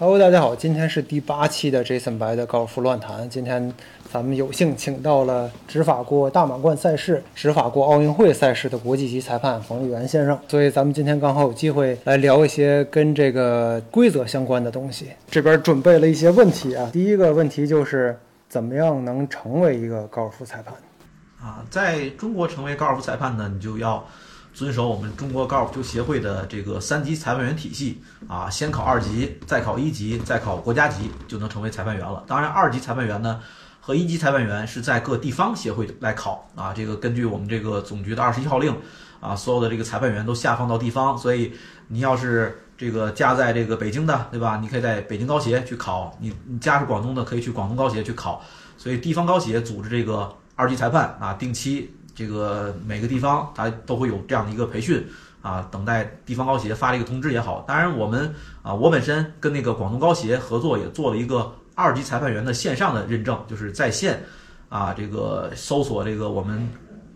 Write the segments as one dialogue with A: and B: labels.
A: Hello，大家好，今天是第八期的 Jason 白的高尔夫乱谈。今天咱们有幸请到了执法过大满贯赛事、执法过奥运会赛事的国际级裁判冯立元先生，所以咱们今天刚好有机会来聊一些跟这个规则相关的东西。这边准备了一些问题啊，第一个问题就是怎么样能成为一个高尔夫裁判？
B: 啊，在中国成为高尔夫裁判呢，你就要遵守我们中国高尔夫球协会的这个三级裁判员体系啊，先考二级，再考一级，再考国家级，就能成为裁判员了。当然，二级裁判员呢和一级裁判员是在各地方协会来考啊，这个根据我们这个总局的二十一号令啊，所有的这个裁判员都下放到地方，所以你要是这个家在这个北京的，对吧？你可以在北京高协去考，你你家是广东的，可以去广东高协去考。所以地方高协组织这个二级裁判啊，定期这个每个地方它都会有这样的一个培训啊，等待地方高协发这个通知也好。当然，我们啊，我本身跟那个广东高协合作，也做了一个二级裁判员的线上的认证，就是在线啊，这个搜索这个我们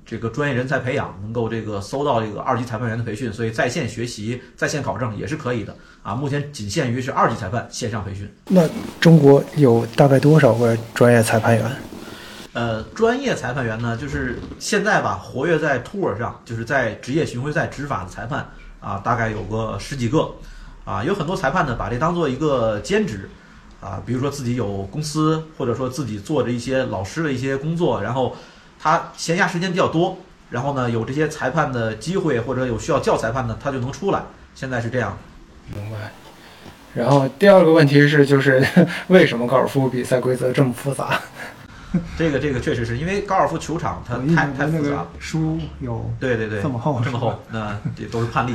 B: 这个专业人才培养，能够这个搜到这个二级裁判员的培训，所以在线学习、在线考证也是可以的啊。目前仅限于是二级裁判线上培训。
A: 那中国有大概多少个专业裁判员？
B: 呃，专业裁判员呢，就是现在吧，活跃在 tour 上，就是在职业巡回赛执法的裁判啊，大概有个十几个，啊，有很多裁判呢，把这当做一个兼职，啊，比如说自己有公司，或者说自己做着一些老师的一些工作，然后他闲暇时间比较多，然后呢，有这些裁判的机会，或者有需要教裁判的，他就能出来。现在是这样。
A: 明白。然后第二个问题是，就是 为什么高尔夫比赛规则这么复杂？
B: 这个这个确实是因为高尔夫球场它太太复杂了。
A: 书有
B: 对对对，
A: 这么厚
B: 这么厚，那这都是判例。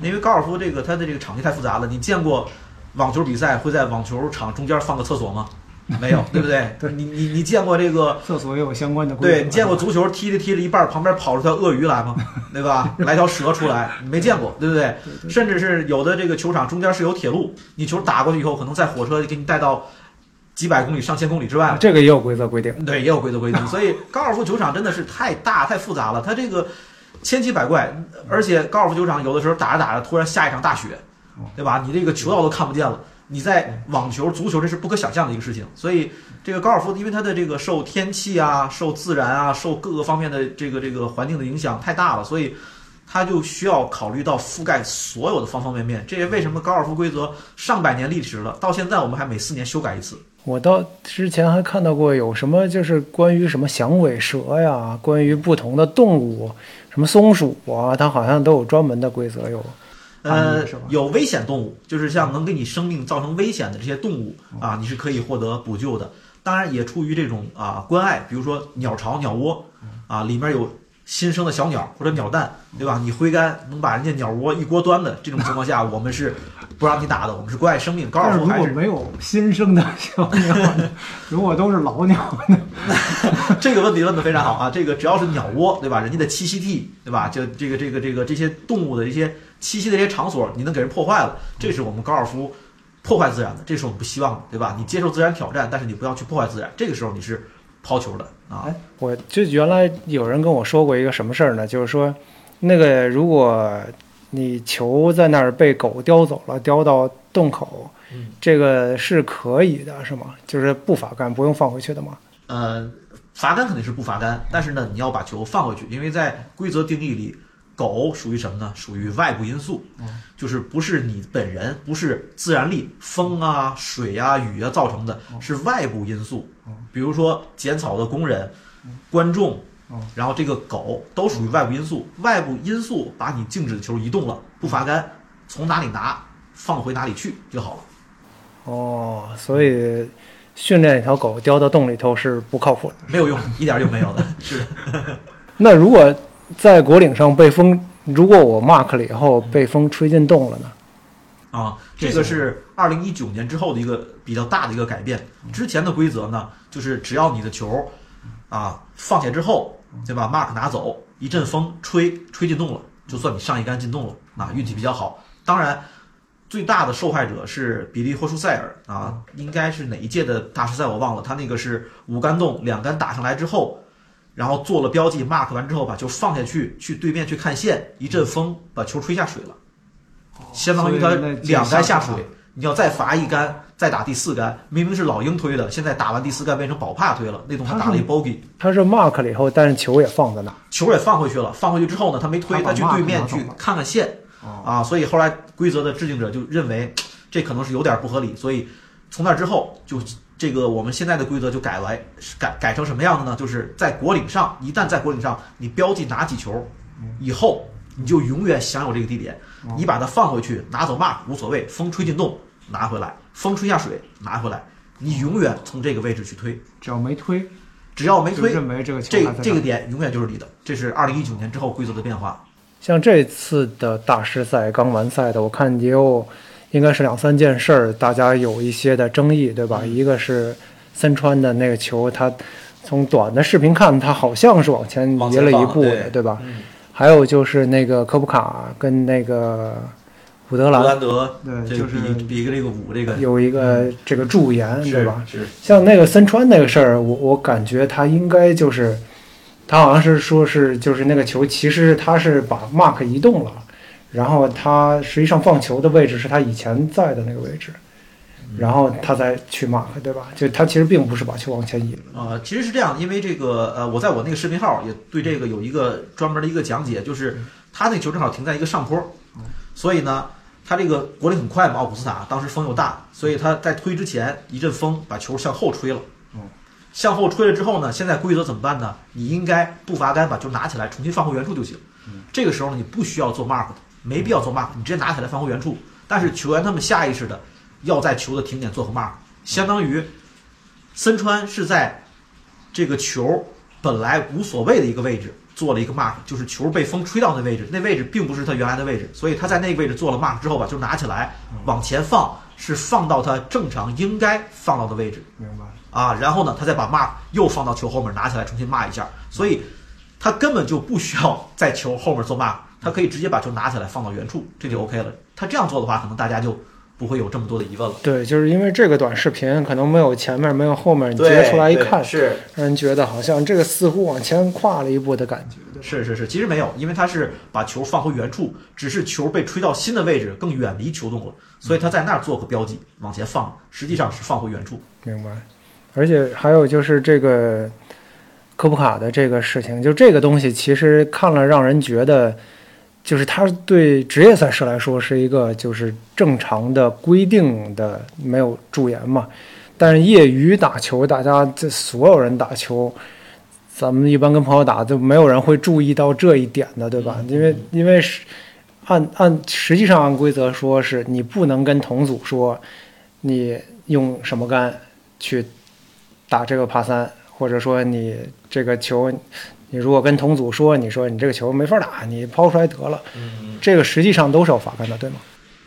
B: 因为高尔夫这个它的这个场地太复杂了，你见过网球比赛会在网球场中间放个厕所吗？没有，对不对？
A: 对
B: 你你你见过这个？
A: 厕所也有相关的规。
B: 对，你见过足球踢着踢着一半，旁边跑出条鳄鱼来吗？对吧？来条蛇出来，你没见过，对不对甚至是有的这个球场中间是有铁路，你球打过去以后，可能在火车给你带到几百公里、上千公里之外了。
A: 这个也有规则规定。
B: 对，也有规则规定，所以高尔夫球场真的是太大太复杂了，它这个千奇百怪，而且高尔夫球场有的时候打着打着突然下一场大雪，对吧？你这个球道都看不见了。你在网球、足球这是不可想象的一个事情，所以这个高尔夫，因为它的这个受天气啊、受自然啊、受各个方面的这个这个环境的影响太大了，所以它就需要考虑到覆盖所有的方方面面。这也为什么高尔夫规则上百年历史了，到现在我们还每四年修改一次。
A: 我到之前还看到过有什么，就是关于什么响尾蛇呀，关于不同的动物，什么松鼠啊，它好像都有专门的规则有。
B: 呃有危险动物，就是像能给你生命造成危险的这些动物啊，你是可以获得补救的。当然，也出于这种啊关爱，比如说鸟巢、鸟窝啊，里面有新生的小鸟或者鸟蛋，对吧？你挥杆能把人家鸟窝一锅端的这种情况下，我们是不让你打的，我们是关爱生命。高尔夫还是
A: 果没有新生的小鸟？如果都是老鸟呢？
B: 这个问题问的非常好啊！这个只要是鸟窝，对吧？人家的栖息地，对吧？就这个这个这个这些动物的一些栖息的这些场所，你能给人破坏了，这是我们高尔夫破坏自然的，这是我们不希望的，对吧？你接受自然挑战，但是你不要去破坏自然，这个时候你是抛球的啊。
A: 哎，我就原来有人跟我说过一个什么事儿呢？就是说，那个如果你球在那儿被狗叼走了，叼到洞口，
B: 嗯
A: 这个是可以的，是吗？就是不罚杆，不用放回去的吗？
B: 呃，罚杆肯定是不罚杆，但是呢，你要把球放回去，因为在规则定义里，狗属于什么呢？属于外部因素，就是不是你本人，不是自然力，风啊、水啊、雨啊造成的，是外部因素。比如说剪草的工人、观众
A: 哦，
B: 然后这个狗都属于外部因素。外部因素把你静止的球移动了，不罚杆，从哪里拿放回哪里去就好了。
A: 哦，所以训练一条狗叼到洞里头是不靠谱的。
B: 没有用，一点用没有的。是。
A: 那如果在果岭上被风，如果我 mark 了以后被风吹进洞了呢？
B: 啊，
A: 这
B: 这个是二零一九年之后的一个比较大的一个改变。之前的规则呢，就是只要你的球啊放下之后，对吧？mark 拿走，一阵风吹吹进洞了，就算你上一杆进洞了，啊，运气比较好。当然，最大的受害者是比利霍舒塞尔啊，应该是哪一届的大师赛我忘了，他那个是五杆洞，两杆打上来之后。然后做了标记，mark 完之后把球放下去，去对面去看线，一阵风把球吹下水了，相当于他两杆下水，你要再罚一杆，再打第四杆，明明是老鹰推的，现在打完第四杆变成宝帕推了，那东西打了一 bogey，
A: 他是 mark 了以后，但是球也放在那。
B: 球也放回去了，放回去之后呢，他没推，
A: 他
B: 去对面去看看线。
A: 哦。
B: 啊，所以后来规则的制定者就认为这可能是有点不合理，所以从那之后就这个我们现在的规则就改为改改成什么样的呢？就是在果岭上，一旦在果岭上你标记拿几球以后，你就永远享有这个地点，你把它放回去拿走 mark 无所谓，风吹进洞拿回来，风吹下水拿回来，你永远从这个位置去推，
A: 只要没推，
B: 只要没推，
A: 认为这个球
B: 这
A: 还在那儿
B: 这个点永远就是你的。这是二零一九年之后规则的变化。
A: 像这次的大师赛刚完赛的，我看也有应该是两三件事儿，大家有一些的争议，对吧？一个是森川的那个球，他从短的视频看，他好像是往前移了一步的，
B: 对
A: 对吧？
B: 嗯
A: 还有就是那个科普卡跟那个伍德
B: 布
A: 兰
B: 兰德
A: 对就是
B: 比比一个这个五这个
A: 有一个这个驻颜，对吧？
B: 是
A: 像那个森川那个事儿，我我感觉他应该就是，他好像是说是就是那个球，其实他是把 mark 移动了，然后他实际上放球的位置是他以前在的那个位置，然后他再去 mark，对吧？就他其实并不是把球往前移了。
B: 呃，其实是这样，因为这个呃，我在我那个视频号也对这个有一个专门的一个讲解，就是他那球正好停在一个上坡，所以呢，他这个国力很快嘛，奥古斯塔当时风又大，所以他在推之前一阵风把球向后吹了。向后吹了之后呢，现在规则怎么办呢？你应该不罚杆，把球拿起来重新放回原处就行。这个时候呢，你不需要做 mark 的，没必要做 mark，你直接拿起来放回原处。但是球员他们下意识的要在球的停点做个 mark，相当于森川是在这个球本来无所谓的一个位置做了一个 mark，就是球被风吹到那位置，那位置并不是他原来的位置，所以他在那个位置做了 mark 之后吧，就拿起来往前放，是放到他正常应该放到的位置
A: 明白。
B: 啊，然后呢，他再把 mark 又放到球后面拿起来重新 mark 一下，所以他根本就不需要在球后面做 mark，他可以直接把球拿起来放到原处，这就 OK 了。他这样做的话，可能大家就不会有这么多的疑问了。
A: 对，就是因为这个短视频可能没有前面没有后面，你截出来一看，
B: 是
A: 让人觉得好像这个似乎往前跨了一步的感觉。
B: 是是是，其实没有，因为他是把球放回原处，只是球被吹到新的位置，更远离球洞了，所以他在那儿做个标记，往前放，实际上是放回原处。
A: 明白。而且还有就是这个科普卡的这个事情，就这个东西其实看了让人觉得，就是它对职业赛事来说是一个就是正常的规定的没有驻颜嘛，但是业余打球，大家这所有人打球。咱们一般跟朋友打，就没有人会注意到这一点的，对吧？因为因为是按按实际上按规则说是你不能跟同组说你用什么杆去打这个帕三，或者说你这个球，你如果跟同组说你说你这个球没法打，你抛出来得了，
B: 嗯，
A: 这个实际上都是要罚杆的，对吗？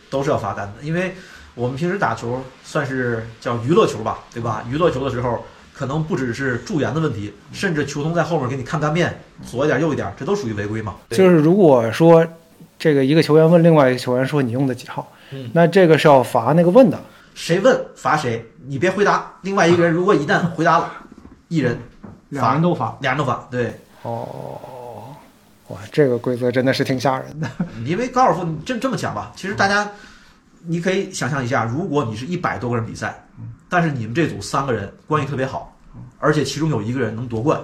B: 都是要罚杆的，因为我们平时打球算是叫娱乐球吧，对吧？娱乐球的时候，可能不只是助颜的问题，甚至球童在后面给你看杆面，左一点右一点，这都属于违规嘛。
A: 就是如果说这个一个球员问另外一个球员说你用的几号，
B: 嗯
A: 那这个是要罚那个问的，
B: 谁问罚谁，你别回答。另外一个人如果一旦回答了，一人
A: 两人都罚。
B: 俩人都罚。对，
A: 哦，哇，这个规则真的是挺吓人的。
B: 因为高尔夫，这这么讲吧，其实大家你可以想象一下，如果你是一百多个人比赛，但是你们这组三个人关系特别好，而且其中有一个人能夺冠，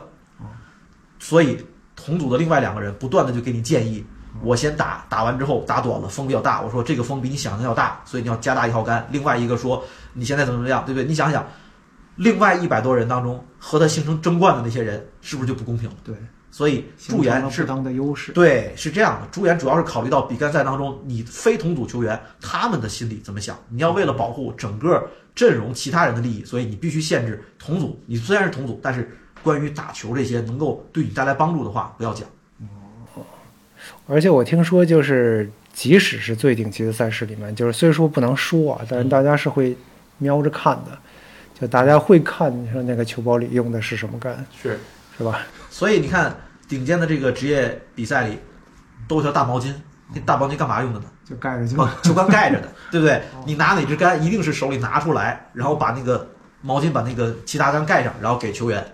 B: 所以同组的另外两个人不断的就给你建议，我先打，打完之后打短了，风比较大，我说这个风比你想象要大，所以你要加大一号杆。另外一个说你现在怎么怎么样，对不对？你想想，另外一百多人当中和他形成争冠的那些人，是不是就不公平了？
A: 对，
B: 所以驻颜是
A: 当的优势。
B: 对，是这样的。主演主要是考虑到比干赛当中你非同组球员他们的心理怎么想。你要为了保护整个阵容其他人的利益，所以你必须限制同组。你虽然是同组，但是关于打球这些能够对你带来帮助的话，不要讲。
A: 而且我听说，就是即使是最顶级的赛事里面，就是虽说不能输啊，但是大家是会瞄着看的，就大家会看你说那个球包里用的是什么杆，
B: 是，
A: 是吧？
B: 所以你看顶尖的这个职业比赛里，都有条大毛巾。那大毛巾干嘛用的呢？
A: 就盖着就
B: 把球杆盖着的，对不对？你拿哪支杆，一定是手里拿出来，然后把那个毛巾把那个其他杆盖上，然后给球员。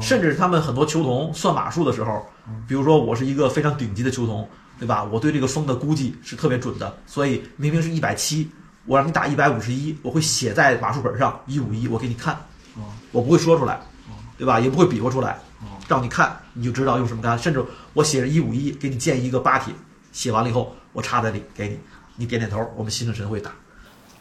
B: 甚至他们很多球童算码数的时候，比如说我是一个非常顶级的球童，对吧？我对这个风的估计是特别准的，所以明明是一百七，我让你打一百五十一，我会写在马术本上一五一，我给你看，我不会说出来，对吧？也不会比划出来，让你看你就知道用什么杆，甚至我写着一五一，给你建一个八铁，写完了以后我插在里给你，你点点头，我们心领神会打。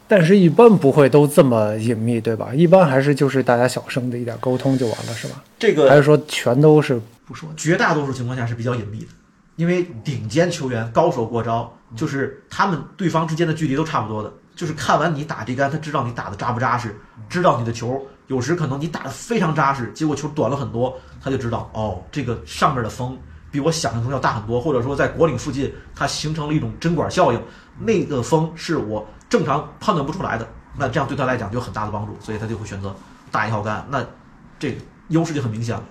A: 但是，一般不会都这么隐秘，对吧？一般还是就是大家小声的一点沟通就完了，是吧？
B: 这个
A: 还是说全都是不说？
B: 绝大多数情况下是比较隐秘的，因为顶尖球员高手过招，就是他们对方之间的距离都差不多的，就是看完你打这杆，他知道你打的扎不扎实，知道你的球有时可能你打的非常扎实，结果球短了很多，他就知道哦，这个上面的风比我想象中要大很多，或者说在果岭附近它形成了一种针管效应，那个风是我正常判断不出来的，那这样对他来讲就有很大的帮助，所以他就会选择打一号杆，那这个优势就很明显了。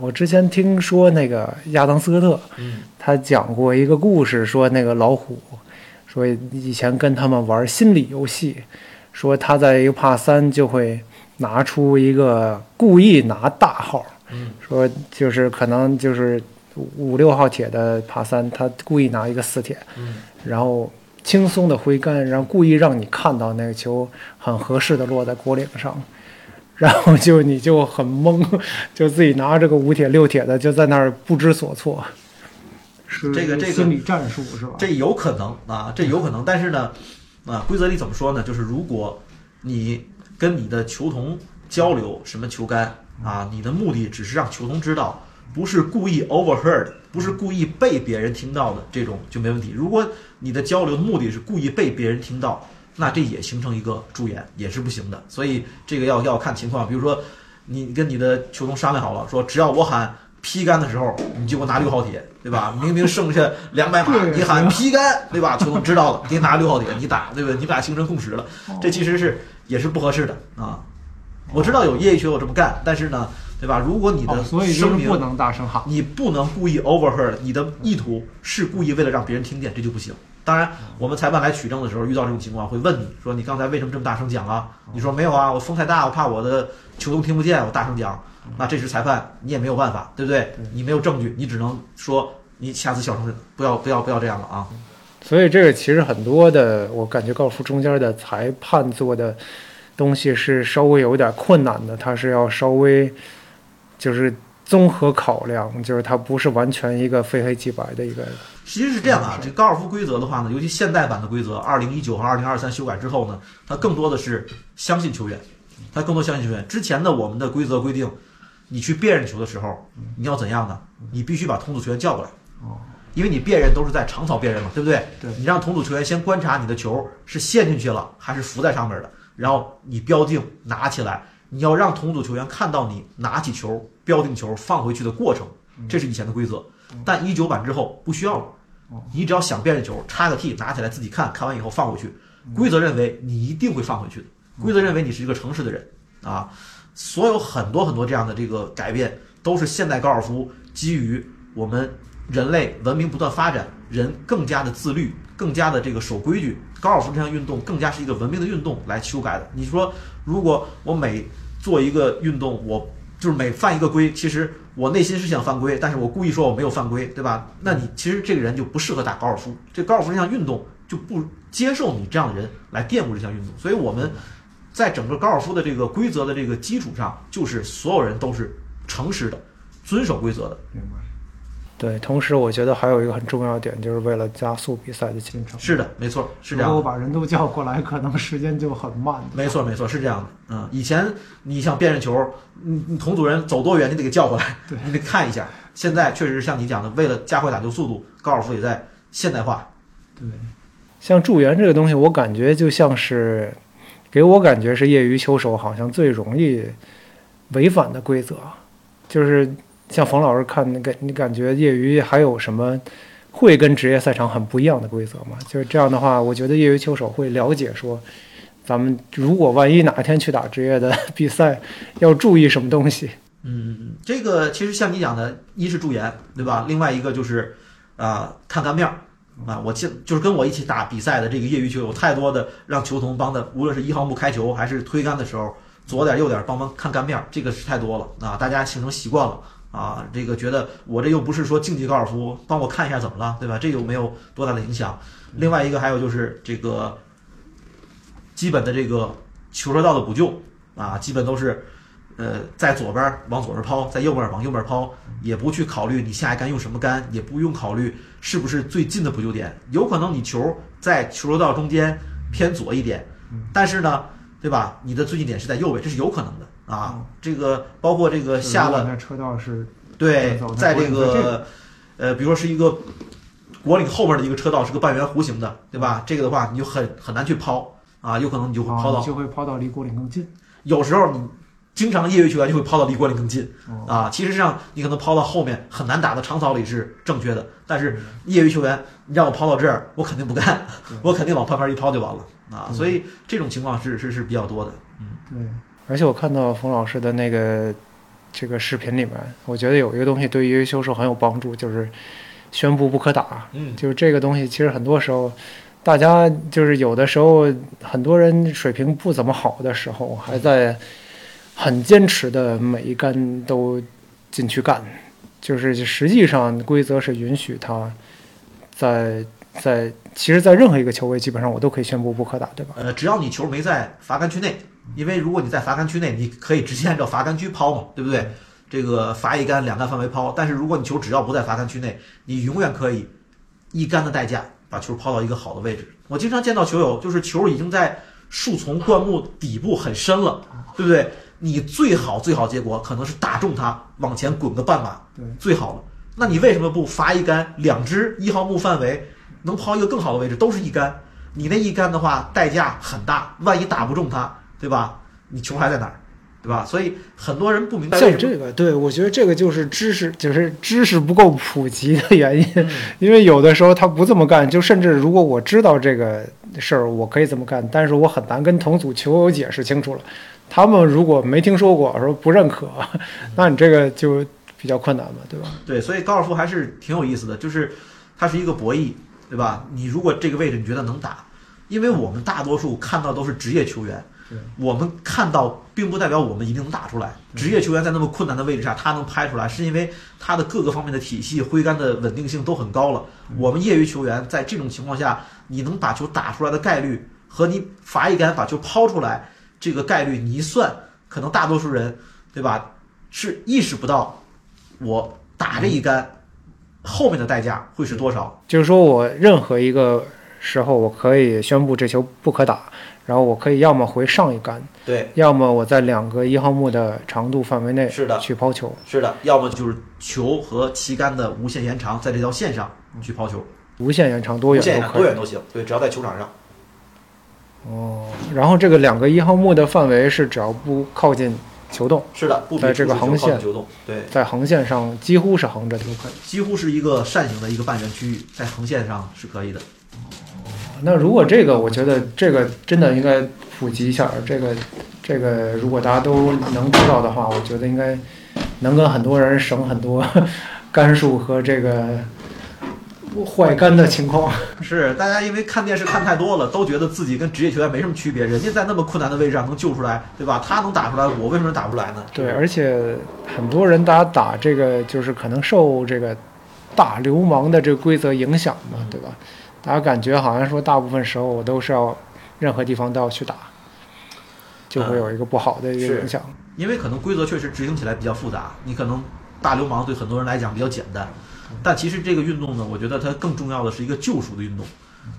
A: 我之前听说那个亚当斯科特，
B: 嗯
A: 他讲过一个故事，说那个老虎，说以前跟他们玩心理游戏，说他在一个帕三就会拿出一个故意拿大号，
B: 嗯。
A: 说就是可能就是五六号铁的帕三，他故意拿一个四铁，
B: 嗯。
A: 然后轻松的挥杆，然后故意让你看到那个球很合适的落在果岭上，然后就你就很懵，就自己拿着个五铁六铁的就在那儿不知所措。是
B: 这个这个
A: 心理战术是吧？
B: 这有可能啊，这有可能，但是呢，啊，规则里怎么说呢？就是如果你跟你的球童交流什么球杆啊，你的目的只是让球童知道，不是故意 overheard，不是故意被别人听到的，这种就没问题。如果你的交流的目的是故意被别人听到，那这也形成一个助演，也是不行的。所以这个要要看情况，比如说你跟你的球童商量好了，说只要我喊。劈杆的时候，你就给我拿六号铁，对吧？明明剩下两百码，你喊劈杆，对吧？球童知道了，给你拿六号铁，你打，对不对？你们俩形成共识了，这其实是也是不合适的啊。我知道有业余球友这么干，但是呢，对吧？如果你的
A: 哦，所以
B: 声明
A: 哦不能大声喊。
B: 你不能故意 overheard，你的意图是故意为了让别人听见，这就不行。当然，我们裁判来取证的时候，遇到这种情况会问你说：“你刚才为什么这么大声讲啊？”你说：“没有啊，我风太大，我怕我的球童听不见，我大声讲。”那这时裁判你也没有办法，对不对？你没有证据，你只能说你下次小声，不要不要不要这样了啊！
A: 所以这个其实很多的，我感觉高尔夫中间的裁判做的东西是稍微有点困难的，他是要稍微就是综合考量，就是他不是完全一个非黑即白的一个。
B: 实际是这样啊，这高尔夫规则的话呢，尤其现代版的规则，二零一九和二零二三修改之后呢，它更多的是相信球员，它更多相信球员。之前的我们的规则规定，你去辨认球的时候，你要怎样呢？你必须把同组球员叫过来，
A: 哦，
B: 因为你辨认都是在长草辨认嘛，对不对？
A: 对
B: 你让同组球员先观察你的球是陷进去了还是浮在上面的，然后你标定拿起来，你要让同组球员看到你拿起球、标定球、放回去的过程，这是以前的规则。但一九版之后不需要了，你只要想辨认球，插个 T 拿起来自己看看完以后放回去。规则认为你一定会放回去的，规则认为你是一个诚实的人啊。所有很多很多这样的这个改变，都是现代高尔夫基于我们人类文明不断发展，人更加的自律，更加的这个守规矩，高尔夫这项运动更加是一个文明的运动来修改的。你说，如果我每做一个运动，我就是每犯一个规，其实我内心是想犯规，但是我故意说我没有犯规，对吧？那你其实这个人就不适合打高尔夫，这高尔夫这项运动就不接受你这样的人来玷污这项运动。所以我们在整个高尔夫的这个规则的这个基础上，就是所有人都是诚实的，遵守规则的。
A: 对，同时我觉得还有一个很重要的点，就是为了加速比赛的进程。
B: 是的，没错，是这样。
A: 如果把人都叫过来，可能时间就很慢。
B: 没错，没错，是这样的。嗯，以前你想辨认球，你你同组人走多远，你得给叫过来，
A: 对
B: 你得看一下。现在确实是像你讲的，为了加快打球速度，高尔夫也在现代化。
A: 对，像助援这个东西，我感觉就像是，给我感觉是业余球手好像最容易违反的规则，就是像冯老师看那个，你感觉业余还有什么会跟职业赛场很不一样的规则吗？就是这样的话，我觉得业余球手会了解说，咱们如果万一哪天去打职业的 比赛，要注意什么东西。
B: 嗯，这个其实像你讲的，一是助言，对吧？另外一个就是啊、看杆面儿啊。我见就是跟我一起打比赛的这个业余球友，太多的让球童帮的，无论是一号木开球还是推杆的时候，左点右点帮忙看杆面，这个是太多了啊。大家形成习惯了啊，这个觉得我这又不是说竞技高尔夫，帮我看一下怎么了，对吧？这又没有多大的影响。另外一个还有就是这个基本的这个球车道的补救啊，基本都是呃在左边儿往左边儿抛，在右边儿往右边儿抛，也不去考虑你下一杆用什么杆，也不用考虑是不是最近的补救点，有可能你球在球车道中间偏左一点，但是呢，对吧？你的最近点是在右边，这是有可能的啊。这个包括这个下了。
A: 那车道是
B: 对，在这个呃，比如说是一个国岭后边的一个车道是个半圆弧形的，对吧？这个的话你就很很难去抛啊，有可能你就会抛到，
A: 啊就会抛到离国岭更近。
B: 有时候你经常业余球员就会抛到离国岭更近
A: 哦
B: 啊。其实上你可能抛到后面很难打的长草里是正确的，但是业余球员你让我抛到这儿，我肯定不干，我肯定往旁边一抛就完了啊。所以这种情况是是是比较多的。
A: 嗯对，而且我看到冯老师的那个这个视频里面，我觉得有一个东西对于修手很有帮助，就是宣布不可打。
B: 嗯，
A: 就是这个东西，其实很多时候，大家就是有的时候，很多人水平不怎么好的时候，还在很坚持的每一杆都进去干，就是实际上规则是允许他在在，其实，在任何一个球位，基本上我都可以宣布不可打，对吧？
B: 呃，只要你球没在罚杆区内，因为如果你在罚杆区内，你可以直接按照罚杆区抛嘛，对不对？这个罚一杆、两杆范围抛。但是如果你球只要不在罚杆区内，你永远可以一杆的代价把球抛到一个好的位置。我经常见到球友，就是球已经在树丛灌木底部很深了，对不对？你最好最好结果可能是打中它，往前滚个半码，
A: 对，
B: 最好了。那你为什么不罚一杆，两支一号木范围能抛一个更好的位置，都是一杆？你那一杆的话，代价很大，万一打不中它，对吧？你球还在哪儿，对吧？所以很多人不明白。
A: 像这个，对我觉得这个就是知识，就是知识不够普及的原因。
B: 嗯
A: 因为有的时候他不这么干，就甚至如果我知道这个事儿，我可以这么干，但是我很难跟同组球友解释清楚了。他们如果没听说过，说不认可，那你这个就比较困难嘛，对吧？
B: 对，所以高尔夫还是挺有意思的，就是它是一个博弈，对吧？你如果这个位置你觉得能打，因为我们大多数看到都是职业球员
A: 对，
B: 我们看到并不代表我们一定能打出来。职业球员在那么困难的位置下，他能拍出来，是因为他的各个方面的体系、挥杆的稳定性都很高了。我们业余球员在这种情况下，你能把球打出来的概率和你罚一杆把球抛出来这个概率，你一算，可能大多数人，对吧？是意识不到我打这一杆后面的代价会是多少。
A: 就是说我任何一个时候，我可以宣布这球不可打，然后我可以要么回上一杆，
B: 对，
A: 要么我在两个一号木的长度范围内
B: 是的
A: 去抛球。
B: 是的，要么就是球和旗杆的无限延长，在这条线上去抛球，
A: 无限延长多
B: 无限延
A: 远都可
B: 多远都行。对，只要在球场上。
A: 哦，然后这个两个一号木的范围是只要不靠近球洞，
B: 是的，不比
A: 在这个
B: 出水球
A: 横线
B: 近球洞。对，
A: 在横线上几乎是横着就可以。
B: 几乎是一个扇形的一个半圆区域，在横线上是可以的。
A: 那如果这个，我觉得这个真的应该普及一下。这个，这个如果大家都能知道的话，我觉得应该能跟很多人省很多 杆数和这个坏杆的情况。
B: 是，大家因为看电视看太多了，都觉得自己跟职业球员没什么区别。人家在那么困难的位置上能救出来，对吧？他能打出来，我为什么打不出来呢？
A: 对，而且很多人大家打这个就是可能受这个大流氓的这个规则影响嘛，对吧？大家感觉好像说大部分时候我都是要任何地方都要去打，就会有一个不好的一个影响。
B: 因为可能规则确实执行起来比较复杂，你可能大流氓对很多人来讲比较简单，但其实这个运动呢，我觉得它更重要的是一个救赎的运动，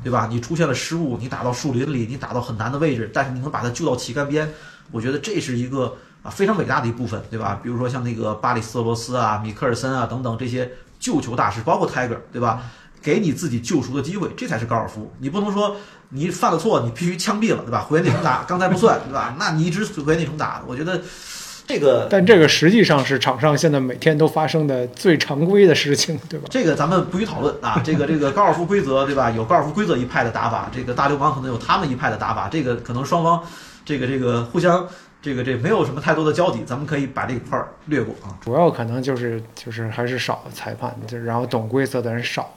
B: 对吧？你出现了失误，你打到树林里，你打到很难的位置，但是你能把它救到旗杆边，我觉得这是一个啊非常伟大的一部分，对吧？比如说像那个巴里斯特罗斯啊、米克尔森啊等等这些救球大师，包括 Tiger，对吧？给你自己救赎的机会，这才是高尔夫。你不能说你犯了错，你必须枪毙了，对吧？回原地重打，刚才不算，对吧？那你一直回原地重打，我觉得这个
A: 但这个实际上是场上现在每天都发生的最常规的事情，对吧？
B: 这个咱们不予讨论啊。这个这个高尔夫规则，对吧？有高尔夫规则一派的打法，这个大流氓可能有他们一派的打法，这个可能双方这个这个互相这个这没有什么太多的交集，咱们可以把这一块儿略过啊。
A: 主要可能就是就是还是少裁判，就然后懂规则的人少，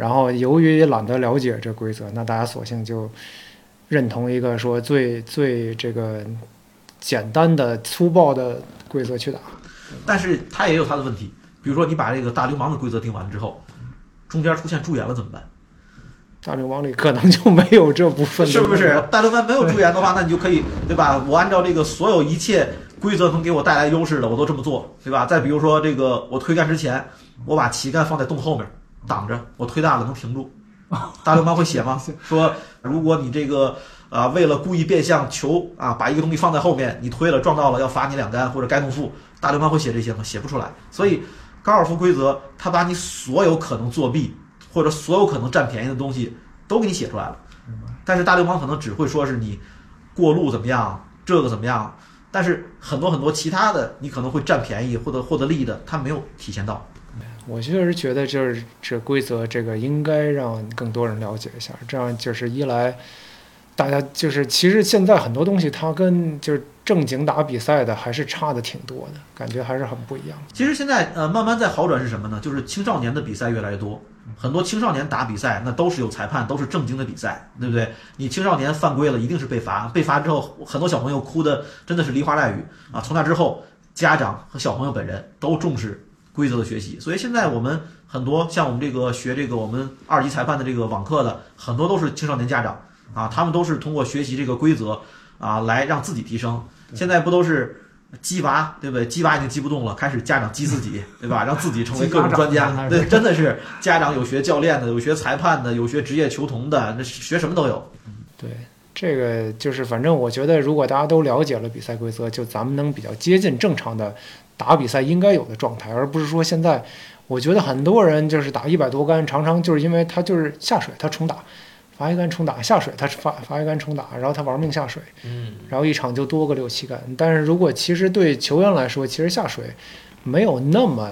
A: 然后由于也懒得了解这规则，那大家索性就认同一个说最最这个简单的粗暴的规则去打。
B: 但是它也有它的问题，比如说你把这个大流氓的规则定完之后，中间出现助演了怎么办？
A: 大流氓里可能就没有这部分，
B: 是不是？大流氓没有驻颜的话，那你就可以，对吧？我按照这个所有一切规则能给我带来优势的，我都这么做，对吧？再比如说这个，我推杆之前，我把旗杆放在洞后面挡着，我推大了能停住。大流氓会写吗？说如果你这个啊、为了故意变相球啊，把一个东西放在后面，你推了撞到了，要罚你两杆或者该重负。大流氓会写这些吗？写不出来。所以高尔夫规则，他把你所有可能作弊或者所有可能占便宜的东西都给你写出来了。但是大流氓可能只会说是你过路怎么样，这个怎么样，但是很多很多其他的你可能会占便宜或者获得利益的，他没有体现到。
A: 我确实觉得就是这规则，这个应该让更多人了解一下，这样就是一来，大家就是其实现在很多东西它跟就是正经打比赛的还是差的挺多的，感觉还是很不一样。
B: 其实现在呃慢慢在好转是什么呢？就是青少年的比赛越来越多，很多青少年打比赛那都是有裁判，都是正经的比赛，对不对？你青少年犯规了，一定是被罚，被罚之后，很多小朋友哭的真的是梨花带雨啊！从那之后，家长和小朋友本人都重视规则的学习，所以现在我们很多像我们这个学这个我们二级裁判的这个网课的，很多都是青少年家长啊，他们都是通过学习这个规则啊来让自己提升。现在不都是鸡娃对不对？鸡娃已经鸡不动了，开始家长鸡自己 对吧？让自己成为各种专家。对，真的是家长有学教练的，有学裁判的，有学职业球童的，那学什么都有。
A: 对，这个就是反正我觉得，如果大家都了解了比赛规则，就咱们能比较接近正常的打比赛应该有的状态，而不是说现在，我觉得很多人就是打一百多杆，常常就是因为他就是下水他重打，罚一杆重打，下水他罚罚一杆重打，然后他玩命下水，
B: 嗯，
A: 然后一场就多个六七杆。但是如果其实对球员来说，其实下水没有那么。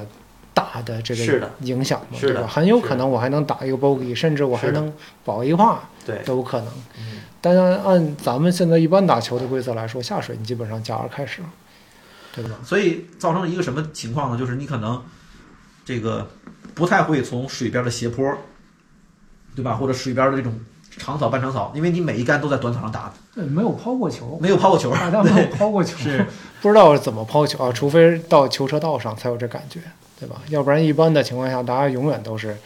A: 大的这个影响嘛，对吧？很有可能我还能打一个 bogey，甚至我还能保一画，
B: 对，
A: 都有可能。
B: 嗯，
A: 但是按咱们现在一般打球的规则来说，下水你基本上加二开始了，对吧？
B: 所以造成了一个什么情况呢？就是你可能这个不太会从水边的斜坡，对吧？或者水边的这种长草、半长草，因为你每一杆都在短草上打的，
A: 对，没有抛过球，
B: 没有抛过球，
A: 大家没有抛过球，
B: 是
A: 不知道怎么抛球啊，除非到球车道上才有这感觉，对吧？要不然一般的情况下，大家永远都是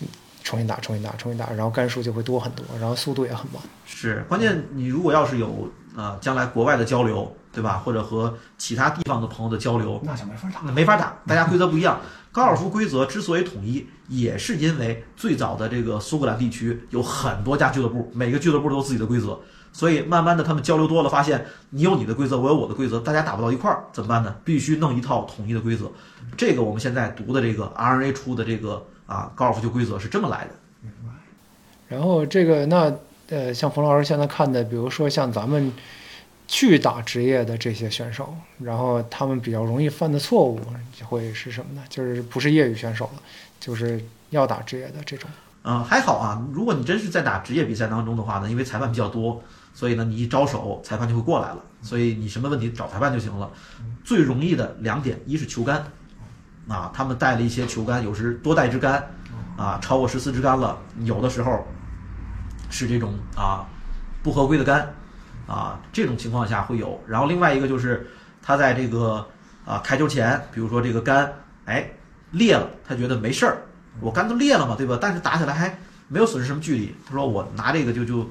A: 嗯重新打、重新打、重新打，然后杆数就会多很多，然后速度也很慢。
B: 是，关键你如果要是有呃将来国外的交流，对吧？或者和其他地方的朋友的交流，
A: 那就没法打
B: 那没法打，大家规则不一样。高尔夫规则之所以统一，也是因为最早的这个苏格兰地区有很多家俱乐部，每个俱乐部都有自己的规则，所以慢慢的他们交流多了，发现你有你的规则，我有我的规则，大家打不到一块儿，怎么办呢？必须弄一套统一的规则。这个我们现在读的这个 RNA 出的这个啊高尔夫球规则是这么来的。
A: 然后这个那呃，像冯老师现在看的，比如说像咱们去打职业的这些选手，然后他们比较容易犯的错误会是什么呢？就是不是业余选手了，就是要打职业的这种。
B: 嗯，还好啊。如果你真是在打职业比赛当中的话呢，因为裁判比较多，所以呢，你一招手，裁判就会过来了。所以你什么问题找裁判就行了。最容易的两点，一是球杆，啊，他们带了一些球杆，有时多带支杆，啊，超过十四支杆了，有的时候是这种啊不合规的杆，啊，这种情况下会有。然后另外一个就是他在这个啊开球前，比如说这个杆，哎裂了，他觉得没事儿，我杆都裂了嘛，对吧？但是打起来还没有损失什么距离。他说我拿这个就就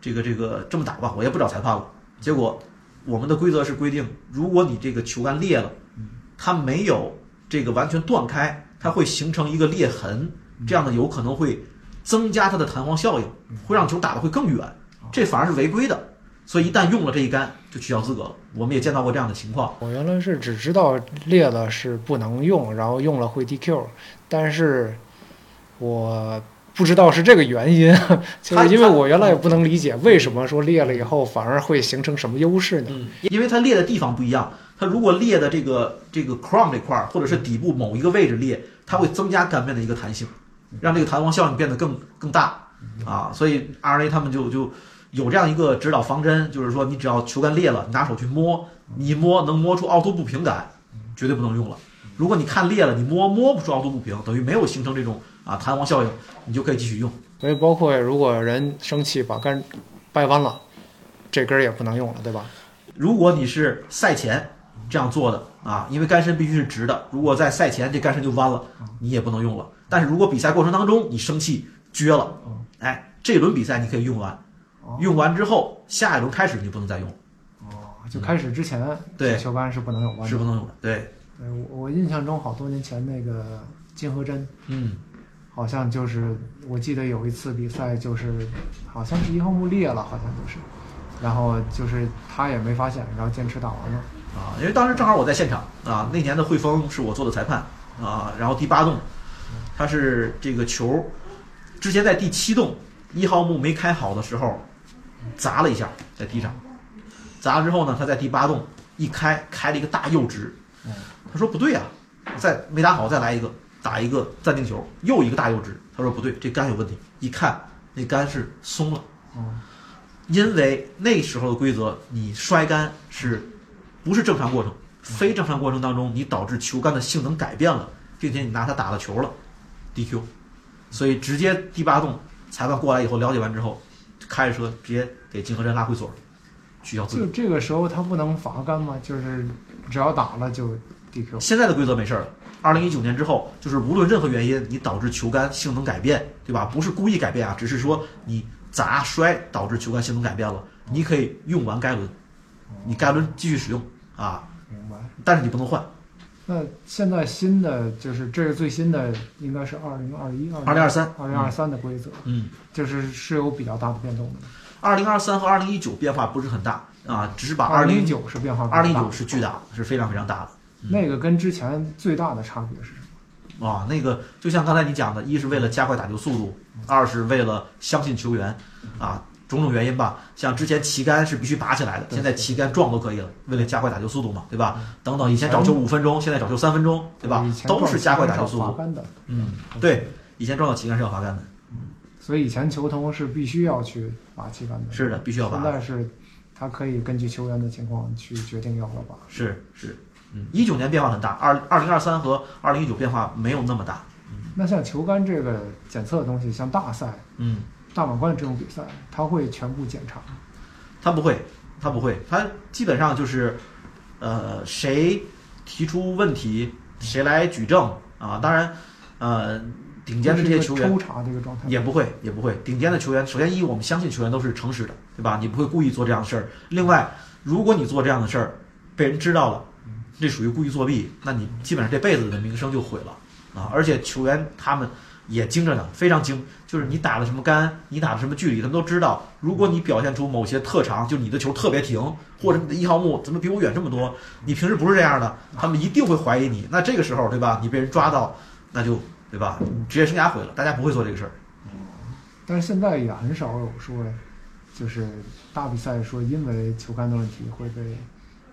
B: 这个这个这么打吧，我也不找裁判了。结果我们的规则是规定，如果你这个球杆裂了，它没有这个完全断开，它会形成一个裂痕，这样的有可能会增加它的弹簧效应，会让球打得会更远，这反而是违规的。所以一旦用了这一杆，就取消资格了。我们也见到过这样的情况。
A: 我原来是只知道裂了是不能用，然后用了会 DQ，但是我不知道是这个原因，就是因为我原来也不能理解为什么说裂了以后反而会形成什么优势呢？
B: 嗯，因为它裂的地方不一样，它如果裂的这个这个 crown 这块儿，或者是底部某一个位置裂，它会增加杆面的一个弹性，让这个弹簧效应变得更更大啊。所以 RNA 他们就就有这样一个指导方针，就是说你只要球杆裂了，你拿手去摸，你一摸能摸出凹凸不平感，绝对不能用了。如果你看裂了，你摸摸不出凹凸不平，等于没有形成这种啊弹簧效应，你就可以继续用。
A: 所以包括如果人生气把杆掰弯了，这根儿也不能用了，对吧？
B: 如果你是赛前这样做的啊，因为杆身必须是直的，如果在赛前这杆身就弯了，你也不能用了。但是如果比赛过程当中你生气撅了，哎，这轮比赛你可以用完，
A: 哦
B: 用完之后下一轮开始你就不能再用了，
A: 哦，就开始之前，
B: 对
A: 球杆是不能有弯的。
B: 是不能用的。对，
A: 对我我印象中好多年前那个金和珍，
B: 嗯，
A: 好像就是我记得有一次比赛，就是好像是一号木裂了，好像就是，然后就是他也没发现，然后坚持打完了。
B: 啊，因为当时正好我在现场啊，那年的汇丰是我做的裁判啊，然后第八洞，他是这个球之前在第七洞一号木没开好的时候砸了一下在地上，砸了之后呢，他在第八洞一开开了一个大右直，他说不对呀、再没打好再来一个打一个暂定球，又一个大右直，他说不对，这杆有问题，一看那杆是松了。
A: 嗯，
B: 因为那时候的规则，你摔杆是不是正常过程？非正常过程当中，你导致球杆的性能改变了，并且你拿它打了球了，DQ。所以直接第八洞裁判过来以后了解完之后，开着车直接给金河镇拉会所，取消资格。
A: 就这个时候他不能罚杆吗？就是只要打了就 DQ。
B: 现在的规则没事儿了。二零一九年之后，就是无论任何原因，你导致球杆性能改变，对吧？不是故意改变啊，只是说你砸摔导致球杆性能改变了，你可以用完该轮，你该轮继续使用啊，
A: 明白。
B: 但是你不能换。
A: 那现在新的就是这个最新的，应该是二零二一、
B: 二零
A: 二三二零二三的规则，
B: 嗯，
A: 就是是有比较大的变动的。
B: 二零二三和二零一九变化不是很大啊，只是把
A: 二零一
B: 零
A: 九是变化
B: 二零一九是巨大，是非常非常大的。
A: 那个跟之前最大的差别是什么？
B: 啊，那个就像刚才你讲的，一是为了加快打球速度，二是为了相信球员，啊，种种原因吧。像之前旗杆是必须拔起来的，现在旗杆撞都可以了，为了加快打球速度嘛，对吧？等等，以前找球五分钟，现在找球三分钟，对吧都是加快打球
A: 撞
B: 速度。
A: 罚杆的，
B: 嗯，对，以前撞到旗杆是要罚杆的，嗯
A: 所以以前球童是必须要去拔旗杆的。
B: 是的，必须要拔
A: 现。在是，他可以根据球员的情况去决定要不要拔。
B: 是是，嗯，一九年变化很大，二二零二三和二零一九变化没有那么大。
A: 那像球杆这个检测的东西，像大赛、
B: 嗯，
A: 大满贯这种比赛，他会全部检查吗。
B: 他不会，他不会，他基本上就是，呃，谁提出问题，谁来举证啊？当然，呃，顶尖的这些球员
A: 抽查这个状态。
B: 也不会，也不会。顶尖的球员，首先一，我们相信球员都是诚实的，对吧？你不会故意做这样的事儿。另外，如果你做这样的事儿，被人知道了，这属于故意作弊，那你基本上这辈子的名声就毁了啊！而且球员他们也精着呢，非常精，就是你打了什么杆，你打的什么距离，他们都知道。如果你表现出某些特长，就你的球特别停，或者你的一号木怎么比我远这么多，你平时不是这样的，他们一定会怀疑你。那这个时候，对吧？你被人抓到，那就对吧？你职业生涯毁了，大家不会做这个事儿。
A: 但是现在也很少有说，就是大比赛说因为球杆的问题会被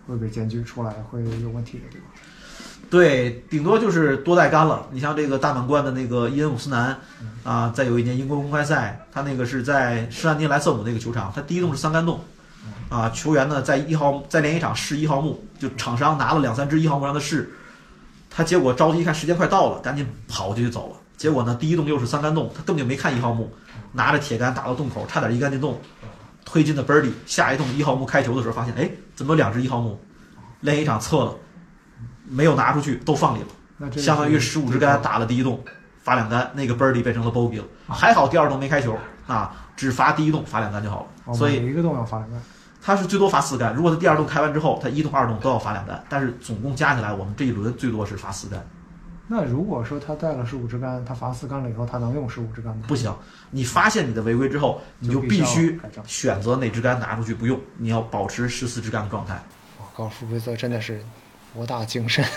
A: 会被检举出来会有问题的，对吧？
B: 对，顶多就是多带杆了。你像这个大满贯的那个伊恩伍斯南啊，再有一年英国公开赛，他那个是在施兰丁莱瑟姆那个球场，他第一洞是三杆洞，啊，球员呢在一号在练习场试一号木，就厂商拿了两三支一号木让他试，他结果着急一看时间快到了，赶紧跑就去走了。结果呢，第一洞又是三杆洞，他根本就没看一号木，拿着铁杆打到洞口，差点一杆进洞，推进的 birdie。下一洞一号木开球的时候发现，哎，怎么有两只一号木？练习场测了，没有拿出去，都放里了。相当于十五支杆打了第一洞，罚两杆，那个 birdie 变成了 bogey 了。还好第二洞没开球啊，只罚第一洞罚两杆就好了。
A: 哦
B: 所以
A: 每一个洞要罚两杆。
B: 他是最多罚四杆。如果他第二洞开完之后，他一洞、二洞都要罚两杆，但是总共加起来，我们这一轮最多是罚四杆。
A: 那如果说他带了十五支杆，他罚四杆了以后，他能用十五支杆吗？
B: 不行，你发现你的违规之后，你就
A: 就必须
B: 选择哪支杆拿出去不用，你要保持十四支杆的状态。
A: 哇，高尔夫规则真的是博大精深。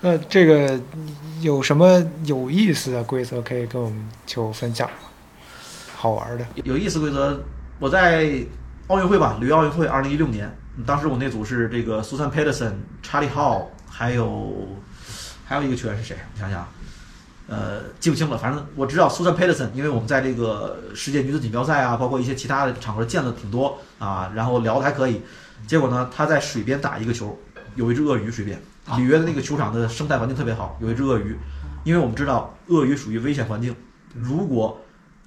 A: 那这个有什么有意思的规则可以跟我们球友分享吗？好玩的，
B: 有意思规则，我在奥运会吧，里约奥运会二零一六年，当时我那组是这个苏珊·佩德森、查理·浩，还有还有一个球员是谁？我想想，呃，记不清了，反正我知道苏珊·佩德森，因为我们在这个世界女子锦标赛啊，包括一些其他的场合见了挺多啊，然后聊的还可以。结果呢，他在水边打一个球，有一只鳄鱼水边，里约的那个球场的生态环境特别好，有一只鳄鱼，因为我们知道鳄鱼属于危险环境，如果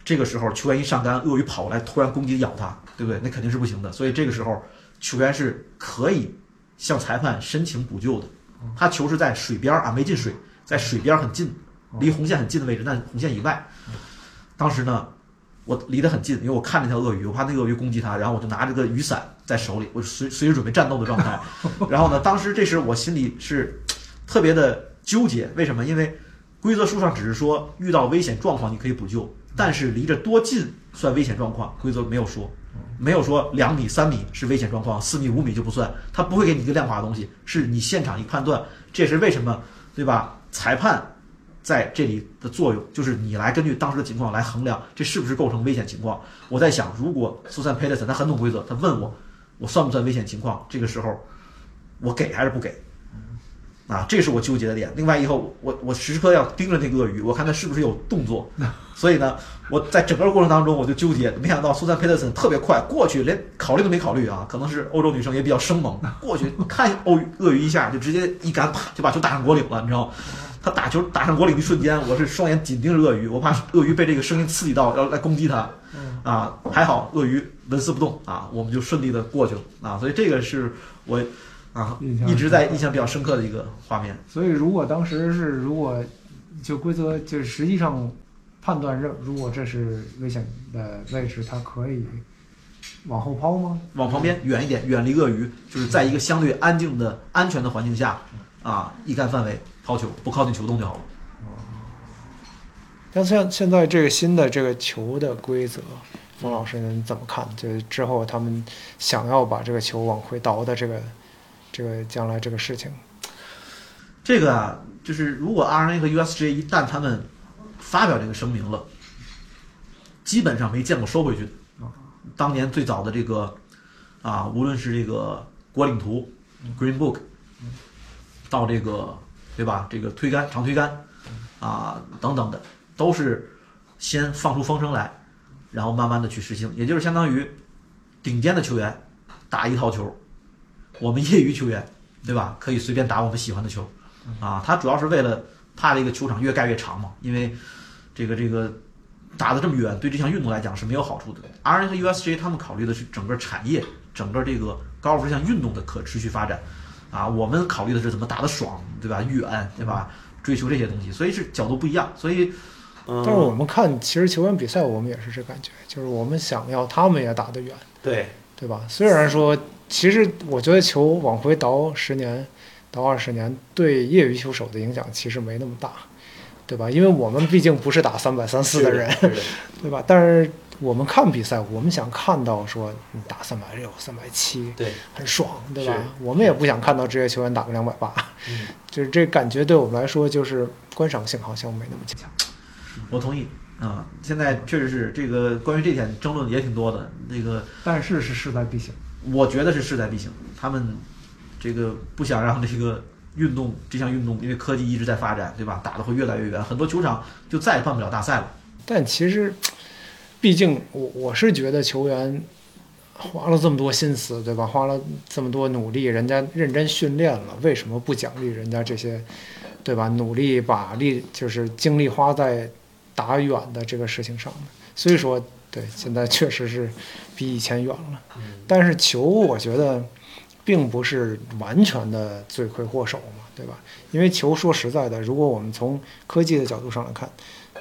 B: 这个时候球员一上杆，鳄鱼跑过来突然攻击咬他，对不对？那肯定是不行的。所以这个时候球员是可以向裁判申请补救的。他球是在水边啊，没进水，在水边很近离红线很近的位置，但红线以外。当时呢，我离得很近，因为我看那条鳄鱼，我怕那个鳄鱼攻击他，然后我就拿着个雨伞在手里，我随随时准备战斗的状态。然后呢，当时这时我心里是特别的纠结，为什么？因为规则书上只是说遇到危险状况你可以补救，但是离着多近算危险状况，规则没有说，没有说两米、三米是危险状况，四米、五米就不算，他不会给你一个量化的东西，是你现场一判断。这是为什么，对吧？裁判在这里的作用就是你来根据当时的情况来衡量这是不是构成危险情况。我在想，如果苏珊·佩德森他很懂规则，他问我我算不算危险情况，这个时候我给还是不给？啊，这是我纠结的点。另外，以后我我时刻要盯着那个鳄鱼，我看它是不是有动作。所以呢，我在整个过程当中我就纠结。没想到苏珊·佩特森特别快过去，连考虑都没考虑啊。可能是欧洲女生也比较生猛，过去看鳄鳄鱼一下，就直接一杆啪就把球打上果岭了，你知道吗？他打球打上果岭的瞬间，我是双眼紧盯着鳄鱼，我怕鳄鱼被这个声音刺激到，要来攻击他。啊，还好鳄鱼纹丝不动啊，我们就顺利的过去了啊。所以这个是我。啊，一直在印象比较深刻的一个画面。
A: 所以，如果当时是如果就规则就是实际上判断认，如果这是危险的位置，它可以往后抛吗？
B: 往旁边远一点，远离鳄鱼，就是在一个相对安静的安全的环境下啊，一杆范围抛球，不靠近球洞就好了。
A: 像像现在这个新的这个球的规则，冯老师您怎么看？就是之后他们想要把这个球往回倒的这个。这个将来这个事情，
B: 这个啊，就是如果 RNA 和 USJ 一旦他们发表这个声明了，基本上没见过收回去的。当年最早的这个啊，无论是这个国领图 Green Book，到这个对吧，这个推杆长推杆啊等等的，都是先放出风声来，然后慢慢的去实行，也就是相当于顶尖的球员打一套球。我们业余球员，对吧？可以随便打我们喜欢的球，啊，他主要是为了怕这个球场越盖越长嘛，因为这个这个打的这么远，对这项运动来讲是没有好处的。R N 和 U S J 他们考虑的是整个产业、整个这个高尔夫这项运动的可持续发展，啊，我们考虑的是怎么打得爽，对吧？远，对吧？追求这些东西，所以是角度不一样。所以，
A: 但是我们看，其实球员比赛，我们也是这感觉，就是我们想要他们也打得远，
B: 对
A: 对吧？虽然说。其实我觉得球往回倒十年，倒二十年，对业余球手的影响其实没那么大，对吧？因为我们毕竟不是打三百三四的人，对吧？但是我们看比赛，我们想看到说你打三百六、三百七，
B: 对，
A: 很爽，对吧？我们也不想看到职业球员打个两百八，就是这感觉对我们来说就是观赏性好像没那么强。
B: 我同意啊，现在确实是这个关于这点争论也挺多的，那个
A: 但是是势在必行。
B: 我觉得是势在必行，他们这个不想让这个运动这项运动，因为科技一直在发展，对吧？打的会越来越远，很多球场就再也办不了大赛了。
A: 但其实，毕竟我我是觉得球员花了这么多心思，对吧？花了这么多努力，人家认真训练了，为什么不奖励人家这些，对吧？努力把力就是精力花在打远的这个事情上呢？所以说。对，现在确实是比以前远了，但是球我觉得并不是完全的罪魁祸首嘛，对吧？因为球说实在的，如果我们从科技的角度上来看，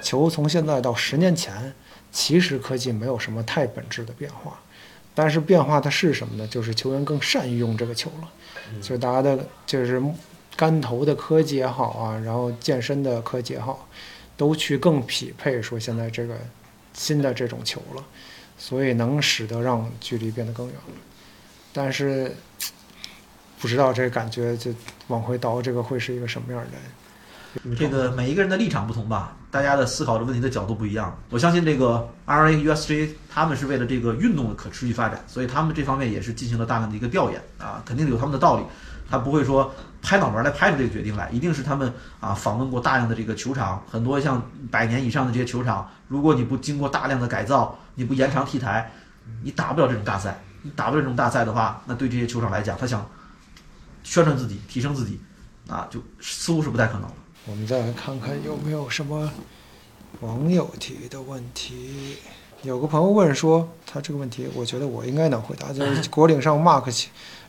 A: 球从现在到十年前，其实科技没有什么太本质的变化，但是变化的是什么呢？就是球员更善于用这个球了，就是大家的，就是杆头的科技也好啊，然后健身的科技也好，都去更匹配说现在这个。新的这种球了，所以能使得让距离变得更远了。但是 不知道这感觉就往回倒，这个会是一个什么样的？
B: 这个每一个人的立场不同吧，大家的思考的问题的角度不一样。我相信这个 R A U S J 他们是为了这个运动的可持续发展，所以他们这方面也是进行了大量的一个调研啊，肯定有他们的道理。他不会说拍脑门来拍出这个决定来，一定是他们啊访问过大量的这个球场，很多像百年以上的这些球场，如果你不经过大量的改造，你不延长 T 台，你打不了这种大赛。你打不了这种大赛的话，那对这些球场来讲，他想宣传自己、提升自己，啊，就似乎是不太可能。
A: 我们再来看看有没有什么网友提的问题。有个朋友问说，他这个问题，我觉得我应该能回答，就是国岭上 mark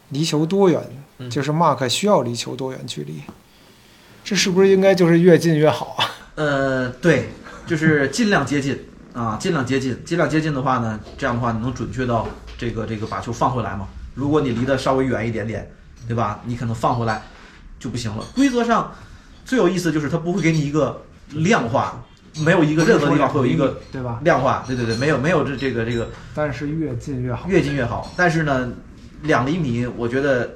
A: 离球多远？就是 mark 需要离球多远距离？这是不是应该就是越近越好啊？
B: 呃，对，就是尽量接近 啊，尽量接近，尽量接近的话呢，这样的话你能准确到这个这个把球放回来嘛。如果你离得稍微远一点点，对吧？你可能放回来就不行了。规则上最有意思就是它不会给你一个量化，没有一个任何地方会有一个
A: 对吧？
B: 量化，对对对，没有没有这这个这个
A: 但是越近越好。
B: 越近越好。但是呢，两厘米我觉得，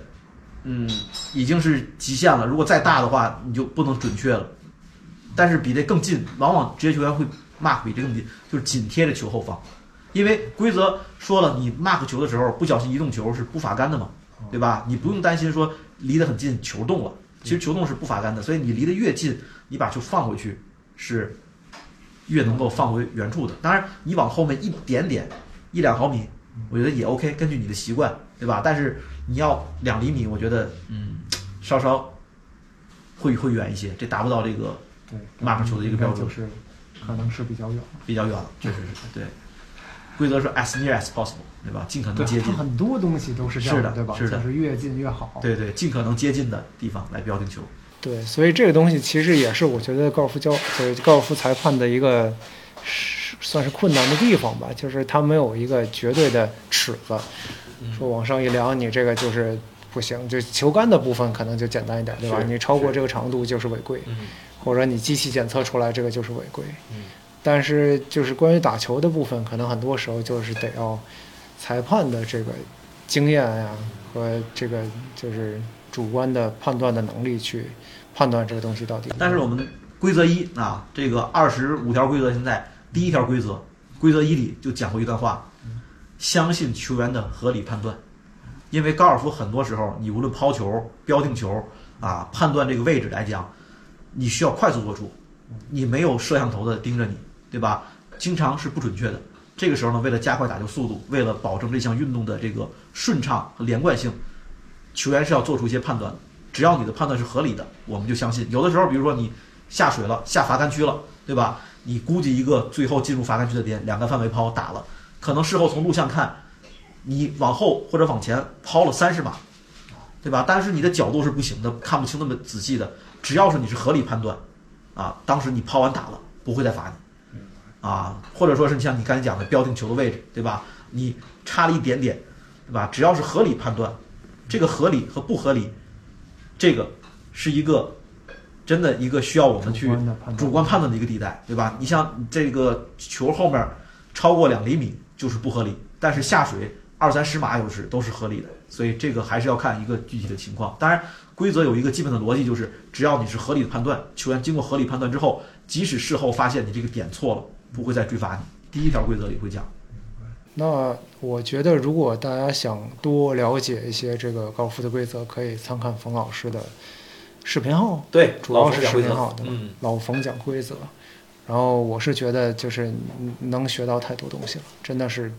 B: 嗯，已经是极限了。如果再大的话，你就不能准确了。但是比这更近，往往职业球员会 mark 比这更近，就是紧贴着球后方。因为规则说了，你 mark 球的时候不小心移动球是不罚杆的嘛，对吧？你不用担心说离得很近球动了，其实球动是不罚杆的，所以你离得越近，你把球放回去是越能够放回原处的。当然，你往后面一点点，一两毫米，我觉得也 OK，根据你的习惯，对吧？但是你要两厘米，我觉得嗯，稍稍会会远一些，这达不到这个
A: 对
B: mark 球的一个标准
A: 就是可能是比较远。
B: 比较远了，确实是对。规则是 as near as possible，对吧？尽可能，接近，
A: 很多东西都是这样
B: 是的
A: 对吧？
B: 是的
A: 就是越近越好。
B: 对对，尽可能接近的地方来标定球。
A: 对，所以这个东西其实也是我觉得高尔夫教就是高尔夫裁判的一个是算是困难的地方吧，就是它没有一个绝对的尺子，说往上一量你这个就是不行，就球杆的部分可能就简单一点，对吧？你超过这个长度就是违规，
B: 嗯
A: 或者你机器检测出来这个就是违规。
B: 嗯
A: 但是就是关于打球的部分，可能很多时候就是得要裁判的这个经验呀和这个就是主观的判断的能力去判断这个东西到底。
B: 但是我们规则一啊，这个二十五条规则，现在第一条规则，规则一里就讲过一段话，相信球员的合理判断。因为高尔夫很多时候，你无论抛球、标定球啊，判断这个位置来讲，你需要快速做出，你没有摄像头的盯着你，对吧？经常是不准确的。这个时候呢，为了加快打球速度，为了保证这项运动的这个顺畅和连贯性，球员是要做出一些判断。只要你的判断是合理的，我们就相信。有的时候，比如说你下水了，下罚杆区了，对吧？你估计一个最后进入罚杆区的点，两个范围抛打了，可能事后从录像看，你往后或者往前抛了三十码，对吧？但是你的角度是不行的，看不清那么仔细的。只要是你是合理判断，啊，当时你抛完打了，不会再罚你，啊，或者说是你像你刚才讲的标定球的位置，对吧？你差了一点点，对吧？只要是合理判断，这个合理和不合理，这个是一个真的一个需要我们去主观判断的一个地带，对吧？你像这个球后面超过两厘米就是不合理，但是下水二三十码有时都是合理的，所以这个还是要看一个具体的情况。当然，规则有一个基本的逻辑，就是只要你是合理的判断，球员经过合理判断之后，即使事后发现你这个点错了，不会再追罚你。第一条规则里会讲。
A: 那我觉得，如果大家想多了解一些这个高尔夫的规则，可以参看冯老师的视频号，
B: 对
A: 主要是视频号的，
B: 嗯，
A: 老冯讲规则。然后我是觉得，就是能学到太多东西了，真的是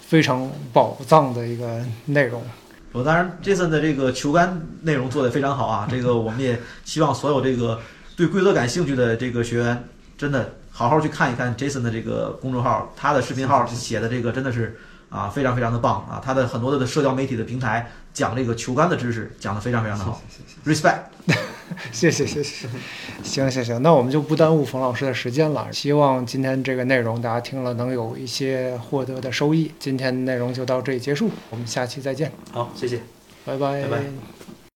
A: 非常宝藏的一个内容。
B: 我当然，Jason 的这个球杆内容做得非常好啊。这个我们也希望所有这个对规则感兴趣的这个学员，真的好好去看一看 Jason 的这个公众号，他的视频号写的这个真的是啊非常非常的棒啊。他的很多的社交媒体的平台讲这个球杆的知识讲得非常非常的好，respect。
A: 谢谢 谢谢，行行行，那我们就不耽误冯老师的时间了。希望今天这个内容大家听了能有一些获得的收益。今天内容就到这里结束，我们下期再见，
B: 好，谢谢。
A: 拜拜
B: 拜拜